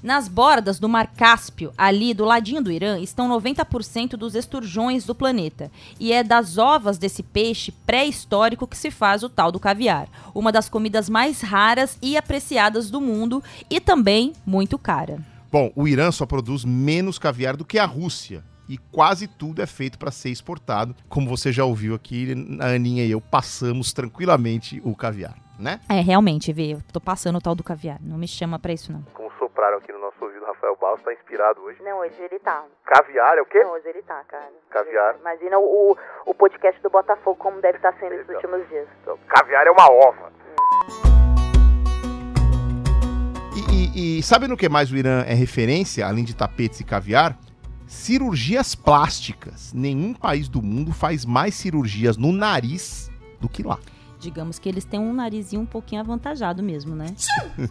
Speaker 2: Nas bordas do Mar Cáspio, ali do ladinho do Irã, estão 90% dos esturjões do planeta. E é das ovas desse peixe pré-histórico que se faz o tal do caviar. Uma das comidas mais raras e apreciadas do mundo e também muito cara.
Speaker 3: Bom, o Irã só produz menos caviar do que a Rússia. E quase tudo é feito para ser exportado. Como você já ouviu aqui, a Aninha e eu passamos tranquilamente o caviar, né?
Speaker 2: É, realmente, vê, eu tô passando o tal do caviar. Não me chama pra isso, não.
Speaker 5: Como sopraram aqui no nosso ouvido, Rafael Baus tá inspirado hoje.
Speaker 4: Não, hoje ele tá.
Speaker 5: Caviar é o quê?
Speaker 4: Não, hoje ele tá, cara.
Speaker 5: Caviar.
Speaker 4: Imagina o, o, o podcast do Botafogo como deve estar sendo esses últimos dias.
Speaker 5: Então, caviar é uma ova.
Speaker 3: E, e- e sabe no que mais o Irã é referência, além de tapetes e caviar? Cirurgias plásticas. Nenhum país do mundo faz mais cirurgias no nariz do que lá.
Speaker 2: Digamos que eles têm um narizinho um pouquinho avantajado mesmo, né?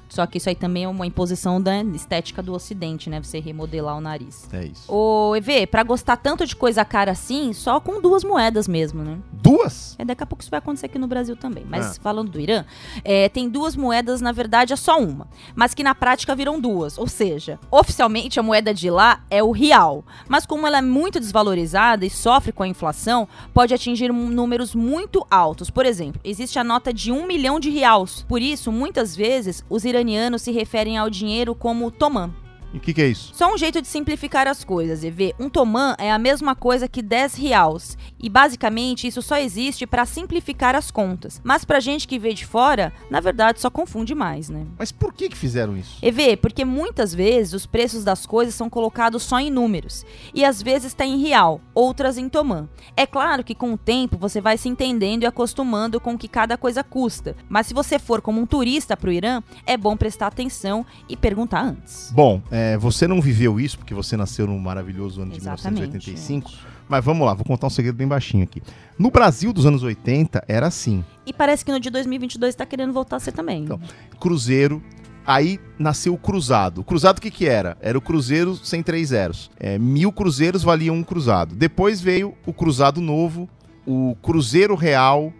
Speaker 2: Só que isso aí também é uma imposição da estética do ocidente, né? Você remodelar o nariz.
Speaker 3: É isso.
Speaker 2: Ô, EV, pra gostar tanto de coisa cara assim, só com duas moedas mesmo, né?
Speaker 3: Duas?
Speaker 2: É, daqui a pouco isso vai acontecer aqui no Brasil também. Mas
Speaker 3: Ah.
Speaker 2: falando do Irã, é, tem duas moedas, na verdade é só uma. Mas que na prática viram duas. Ou seja, oficialmente a moeda de lá é o real. Mas como ela é muito desvalorizada e sofre com a inflação, pode atingir números muito altos. Por exemplo, existe a nota de um milhão de reais. Por isso, muitas vezes, os iranianos se referem ao dinheiro como tomã.
Speaker 3: E o que, que é isso?
Speaker 2: Só um jeito de simplificar as coisas, EV. Um tomã é a mesma coisa que 10 reais. E basicamente isso só existe para simplificar as contas. Mas pra gente que vê de fora, na verdade só confunde mais, né?
Speaker 3: Mas por que, que fizeram isso?
Speaker 2: EV, porque muitas vezes os preços das coisas são colocados só em números. E às vezes está em real, outras em tomã. É claro que com o tempo você vai se entendendo e acostumando com o que cada coisa custa. Mas se você for como um turista pro Irã, é bom prestar atenção e perguntar antes.
Speaker 3: Bom, é, você não viveu isso porque você nasceu no maravilhoso ano de
Speaker 2: Exatamente,
Speaker 3: 1985. Mas vamos lá, vou contar um segredo bem baixinho aqui. No Brasil dos anos 80 era assim:
Speaker 2: E parece que no de 2022 tá querendo voltar a ser também.
Speaker 3: Então, Cruzeiro. Aí nasceu o Cruzado. O Cruzado o que, que era? Era o Cruzeiro sem três zeros. É, mil cruzeiros valiam um cruzado. Depois veio o Cruzado Novo, o Cruzeiro Real.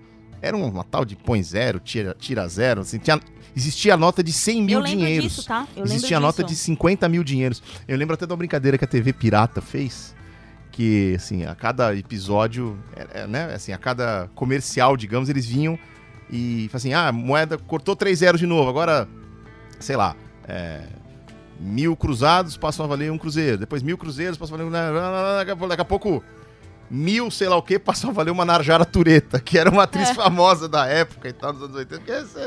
Speaker 3: Era uma tal de põe zero, tira, tira zero, assim, tinha, existia a nota de 100 mil dinheiros.
Speaker 2: disso, tá?
Speaker 3: Existia a nota de 50 mil dinheiros. Eu lembro até uma brincadeira que a TV Pirata fez, que, assim, a cada episódio, é, é, né, assim, a cada comercial, digamos, eles vinham e assim, ah, moeda cortou 3 zeros de novo, agora, sei lá, é, mil cruzados passam a valer um cruzeiro, depois mil cruzeiros passam a valer um... Pouco- Daqui a pouco, mil sei lá o que passam a valer uma Narjara Tureta, que era uma atriz
Speaker 2: É.
Speaker 3: famosa da época e tal, dos anos 80. Que é essa?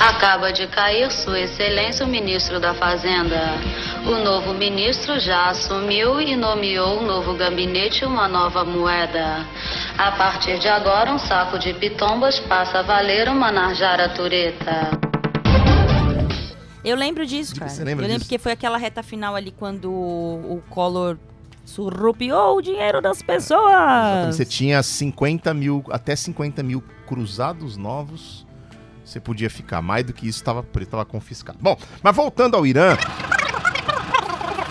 Speaker 16: Acaba de cair Sua Excelência o Ministro da Fazenda. O novo ministro já assumiu e nomeou um novo gabinete e uma nova moeda. A partir de agora, um saco de pitombas passa a valer uma Narjara Tureta.
Speaker 2: Eu lembro disso, cara.
Speaker 3: você lembra
Speaker 2: eu lembro
Speaker 3: disso?
Speaker 2: que foi aquela reta final ali quando o Collor surrupiou o dinheiro das pessoas.
Speaker 3: Você tinha 50 mil, até 50 mil cruzados novos, você podia ficar. Mais do que isso estava estava confiscado. Bom, mas voltando ao Irã,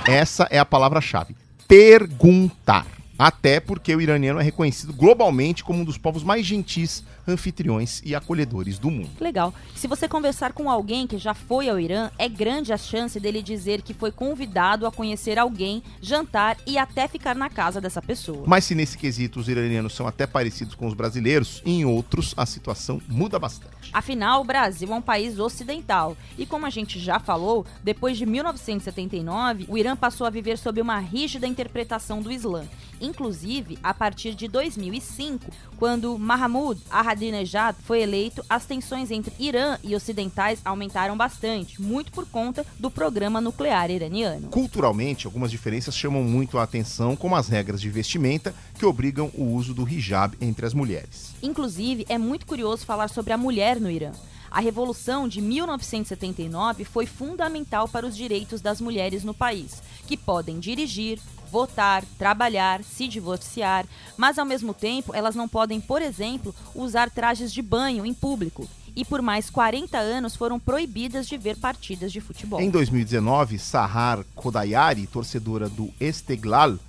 Speaker 3: essa é a palavra-chave: perguntar. Até porque o iraniano é reconhecido globalmente como um dos povos mais gentis, anfitriões e acolhedores do mundo.
Speaker 2: Legal. Se você conversar com alguém que já foi ao Irã, é grande a chance dele dizer que foi convidado a conhecer alguém, jantar e até ficar na casa dessa pessoa.
Speaker 3: Mas se nesse quesito os iranianos são até parecidos com os brasileiros, em outros a situação muda bastante.
Speaker 2: Afinal, o Brasil é um país ocidental. E como a gente já falou, depois de 1979, o Irã passou a viver sob uma rígida interpretação do Islã. Inclusive, a partir de 2005, quando Mahmoud Ahmadinejad foi eleito, as tensões entre Irã e ocidentais aumentaram bastante, muito por conta do programa nuclear iraniano.
Speaker 3: Culturalmente, algumas diferenças chamam muito a atenção, como as regras de vestimenta que obrigam o uso do hijab entre as mulheres.
Speaker 2: Inclusive, é muito curioso falar sobre a mulher no Irã. A Revolução de 1979 foi fundamental para os direitos das mulheres no país, que podem dirigir, votar, trabalhar, se divorciar, mas ao mesmo tempo elas não podem, por exemplo, usar trajes de banho em público. E por mais 40 anos foram proibidas de ver partidas de futebol.
Speaker 3: Em 2019, Sahar Kodayari, torcedora do Esteglal,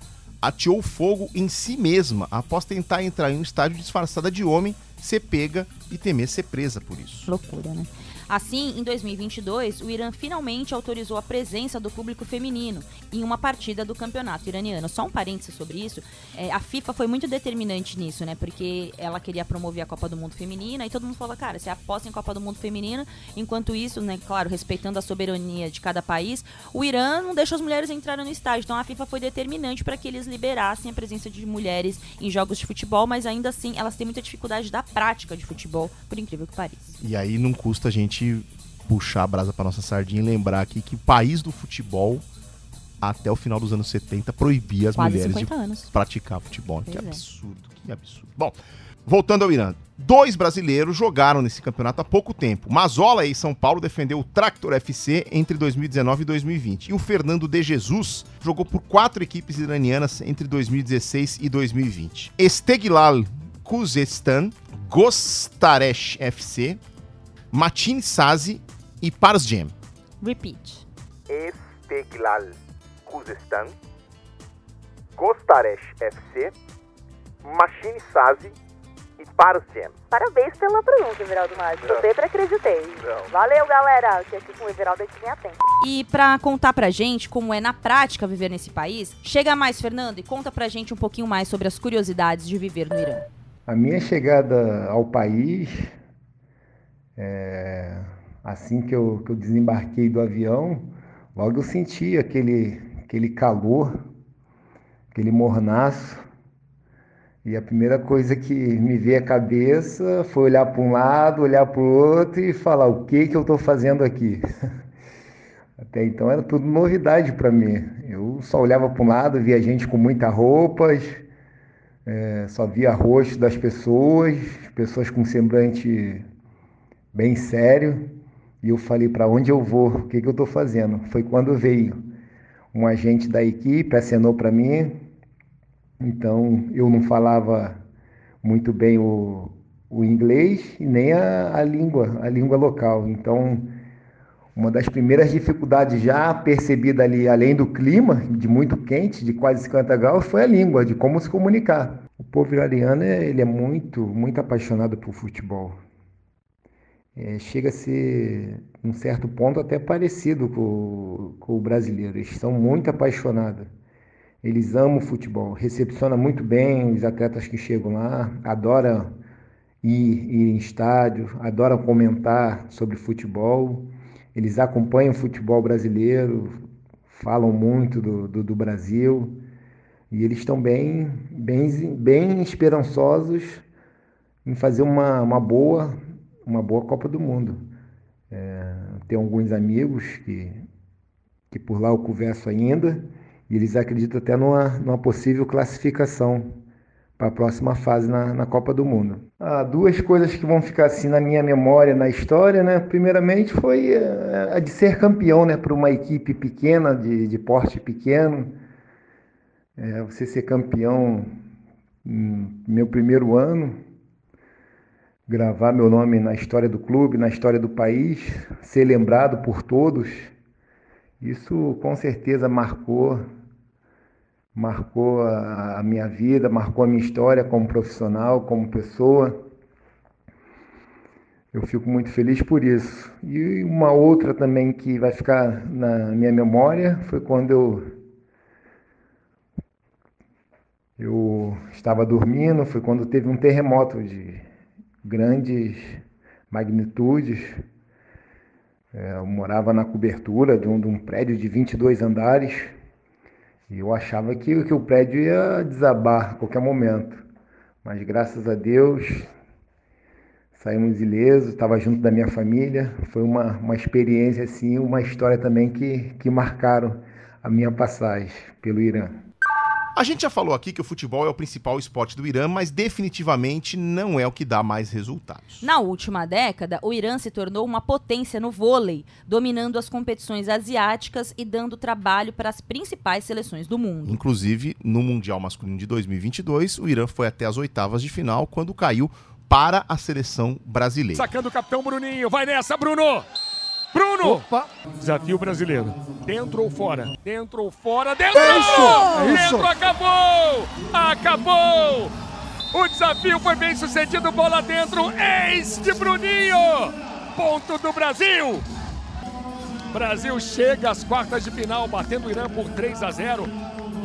Speaker 3: ateou fogo em si mesma após tentar entrar em um estádio disfarçada de homem, ser pega e temer ser presa por isso.
Speaker 2: Loucura, né? Assim, em 2022, o Irã finalmente autorizou a presença do público feminino em uma partida do campeonato iraniano. Só um parênteses sobre isso, é, a FIFA foi muito determinante nisso, né? Porque ela queria promover a Copa do Mundo Feminina e todo mundo falou, cara, você aposta em Copa do Mundo Feminina, enquanto isso, né, claro, respeitando a soberania de cada país, o Irã não deixa as mulheres entrarem no estádio. Então a FIFA foi determinante para que eles liberassem a presença de mulheres em jogos de futebol, mas ainda assim elas têm muita dificuldade da prática de futebol, por incrível que pareça.
Speaker 3: E aí não custa a gente puxar a brasa para nossa sardinha e lembrar aqui que o país do futebol, até o final dos anos 70, proibia as
Speaker 2: Quase
Speaker 3: mulheres
Speaker 2: 50
Speaker 3: de
Speaker 2: anos.
Speaker 3: praticar futebol. que
Speaker 2: Pois é.
Speaker 3: absurdo, que absurdo. Bom, voltando ao Irã. Dois brasileiros jogaram nesse campeonato há pouco tempo. Mazola e São Paulo defendeu o Tractor FC entre 2019 e 2020. E o Fernando de Jesus jogou por quatro equipes iranianas entre 2016 e 2020. Esteglal Khuzestan, Gostaresh FC, Matin Sazi e Parsgem.
Speaker 2: Repeat.
Speaker 5: Esteglal Khuzestan, Gostaresh FC, Machine Sazi e Parsgem.
Speaker 4: Parabéns pela pronúncia, Everaldo Marques. Eu sempre acreditei. Valeu, galera. Que aqui com o Everaldo a gente tempo.
Speaker 2: E pra contar pra gente como é na prática viver nesse país, chega mais, Fernando, e conta pra gente um pouquinho mais sobre as curiosidades de viver no Irã.
Speaker 17: A minha chegada ao país, é, assim que eu, que eu desembarquei do avião, logo eu senti aquele, aquele calor, aquele mornaço. E a primeira coisa que me veio à cabeça foi olhar para um lado, olhar para o outro e falar: o que, que eu estou fazendo aqui? Até então era tudo novidade para mim. Eu só olhava para um lado, via gente com muitas roupas, é, só via rosto das pessoas, pessoas com semblante bem sério. E eu falei: para onde eu vou? O que, que eu estou fazendo? Foi quando veio um agente da equipe, acenou para mim. Então eu não falava muito bem o, o inglês e nem a, a língua, a língua local. Então uma das primeiras dificuldades já percebida ali, além do clima, de muito quente, de quase 50 graus, foi a língua, de como se comunicar. O povo iraniano ele é muito, muito apaixonado por futebol. É, chega a ser, um certo ponto, até parecido com, com o brasileiro. Eles são muito apaixonados. Eles amam o futebol, recepciona muito bem os atletas que chegam lá, adoram ir, ir em estádio, adoram comentar sobre futebol. Eles acompanham o futebol brasileiro, falam muito do, do, do Brasil e eles estão bem, bem, bem esperançosos em fazer uma, uma boa uma boa Copa do Mundo. É, tem alguns amigos que, que por lá eu converso ainda e eles acreditam até numa, numa possível classificação para a próxima fase na, na Copa do Mundo. Ah, duas coisas que vão ficar assim na minha memória, na história, né? Primeiramente foi é, a de ser campeão, né? Para uma equipe pequena, de, de porte pequeno. É, você ser campeão no meu primeiro ano, gravar meu nome na história do clube, na história do país, ser lembrado por todos, isso com certeza marcou marcou a, minha vida, marcou a minha história como profissional, como pessoa. Eu fico muito feliz por isso. E uma outra também que vai ficar na minha memória foi quando eu eu estava dormindo, foi quando teve um terremoto de grandes magnitudes. É, eu morava na cobertura de um, de um, prédio de 22 andares e eu achava que, que o prédio ia desabar a qualquer momento. Mas graças a Deus saímos ilesos, estava junto da minha família. Foi uma, uma experiência, assim, uma história também que, que marcaram a minha passagem pelo Irã.
Speaker 3: A gente já falou aqui que o futebol é o principal esporte do Irã, mas definitivamente não é o que dá mais resultados.
Speaker 2: Na última década, o Irã se tornou uma potência no vôlei, dominando as competições asiáticas e dando trabalho para as principais seleções do mundo.
Speaker 3: Inclusive, no Mundial Masculino de 2022, o Irã foi até as oitavas de final quando caiu para a seleção brasileira.
Speaker 6: Sacando o capitão Bruninho, vai nessa, Bruno! Bruno! Opa. Desafio brasileiro. Dentro ou fora? Dentro ou fora? Dentro!
Speaker 8: É isso! É isso!
Speaker 6: Dentro acabou! Acabou! O desafio foi bem sucedido, bola dentro, ex de Bruninho! Ponto do Brasil! Brasil chega às quartas de final, batendo o Irã por 3 a 0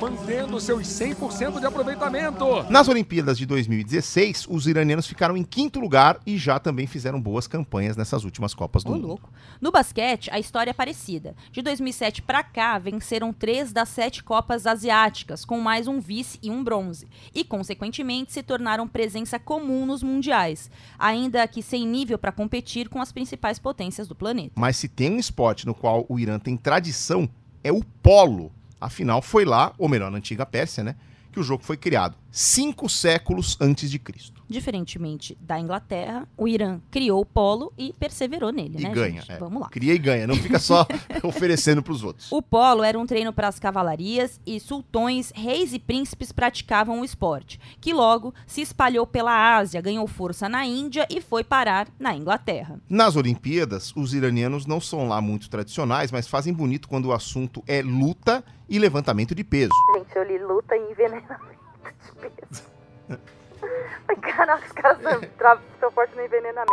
Speaker 6: mantendo seus 100% de aproveitamento.
Speaker 3: Nas Olimpíadas de 2016, os iranianos ficaram em quinto lugar e já também fizeram boas campanhas nessas últimas Copas do
Speaker 2: Ô,
Speaker 3: Mundo.
Speaker 2: louco. No basquete, a história é parecida. De 2007 para cá, venceram três das sete Copas Asiáticas, com mais um vice e um bronze. E, consequentemente, se tornaram presença comum nos mundiais, ainda que sem nível para competir com as principais potências do planeta.
Speaker 3: Mas se tem um esporte no qual o Irã tem tradição, é o polo. Afinal, foi lá, ou melhor, na antiga Pérsia, né, que o jogo foi criado, cinco séculos antes de Cristo.
Speaker 2: Diferentemente da Inglaterra, o Irã criou o polo e perseverou nele,
Speaker 3: E
Speaker 2: né,
Speaker 3: ganha.
Speaker 2: gente?
Speaker 3: é.
Speaker 2: Vamos lá.
Speaker 3: Cria e ganha, não fica só oferecendo pros outros.
Speaker 2: O polo era um treino para as cavalarias e sultões, reis e príncipes praticavam o esporte, que logo se espalhou pela Ásia, ganhou força na Índia e foi parar na Inglaterra.
Speaker 3: Nas Olimpíadas, os iranianos não são lá muito tradicionais, mas fazem bonito quando o assunto é luta e levantamento de peso.
Speaker 4: Gente, eu li luta e envenenamento de peso. Caraca, os caras fortes no envenenamento.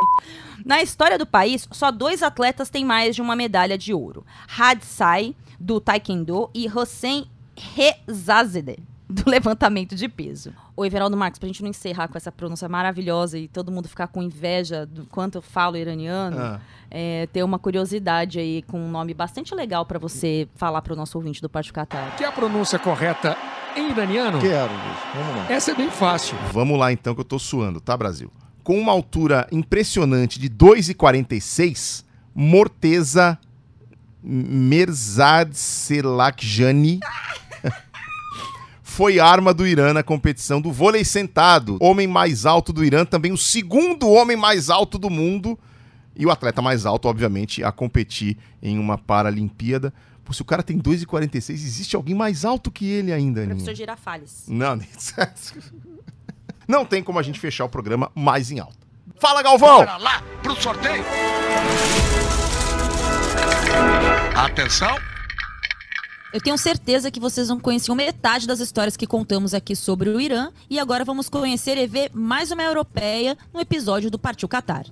Speaker 2: Na história do país, só dois atletas têm mais de uma medalha de ouro: Had Sai, do Taekwondo, e Hossein Rezazadeh, do levantamento de peso. O Everaldo Marques, pra gente não encerrar com essa pronúncia maravilhosa e todo mundo ficar com inveja do quanto eu falo iraniano,
Speaker 3: Ah.
Speaker 2: é, ter uma curiosidade aí com um nome bastante legal pra você falar pro nosso ouvinte do Pátio Catar.
Speaker 6: Quer a pronúncia correta em iraniano?
Speaker 8: Quero, Luiz. Vamos lá.
Speaker 6: Essa é bem fácil.
Speaker 3: Vamos lá então que eu tô suando, tá, Brasil? Com uma altura impressionante de 2,46, Morteza Merzad Selakjani foi arma do Irã na competição do vôlei sentado. Homem mais alto do Irã, também o segundo homem mais alto do mundo. E o atleta mais alto, obviamente, a competir em uma Paralimpíada. Pô, se o cara tem 2,46, existe alguém mais alto que ele ainda, Aninha?
Speaker 2: Professor Girafales.
Speaker 3: Não, nem- não tem como a gente fechar o programa mais em alta. Fala, Galvão!
Speaker 11: Bora lá pro sorteio. Atenção.
Speaker 2: Eu tenho certeza que vocês não conheciam metade das histórias que contamos aqui sobre o Irã e agora vamos conhecer e ver mais uma europeia no episódio do Partiu Qatar.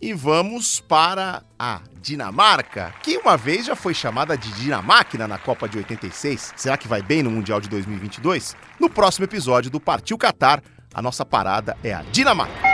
Speaker 18: E vamos para a Dinamarca, que uma vez já foi chamada de Dinamáquina na Copa de 86. Será que vai bem no Mundial de 2022? No próximo episódio do Partiu Qatar, a nossa parada é a Dinamarca.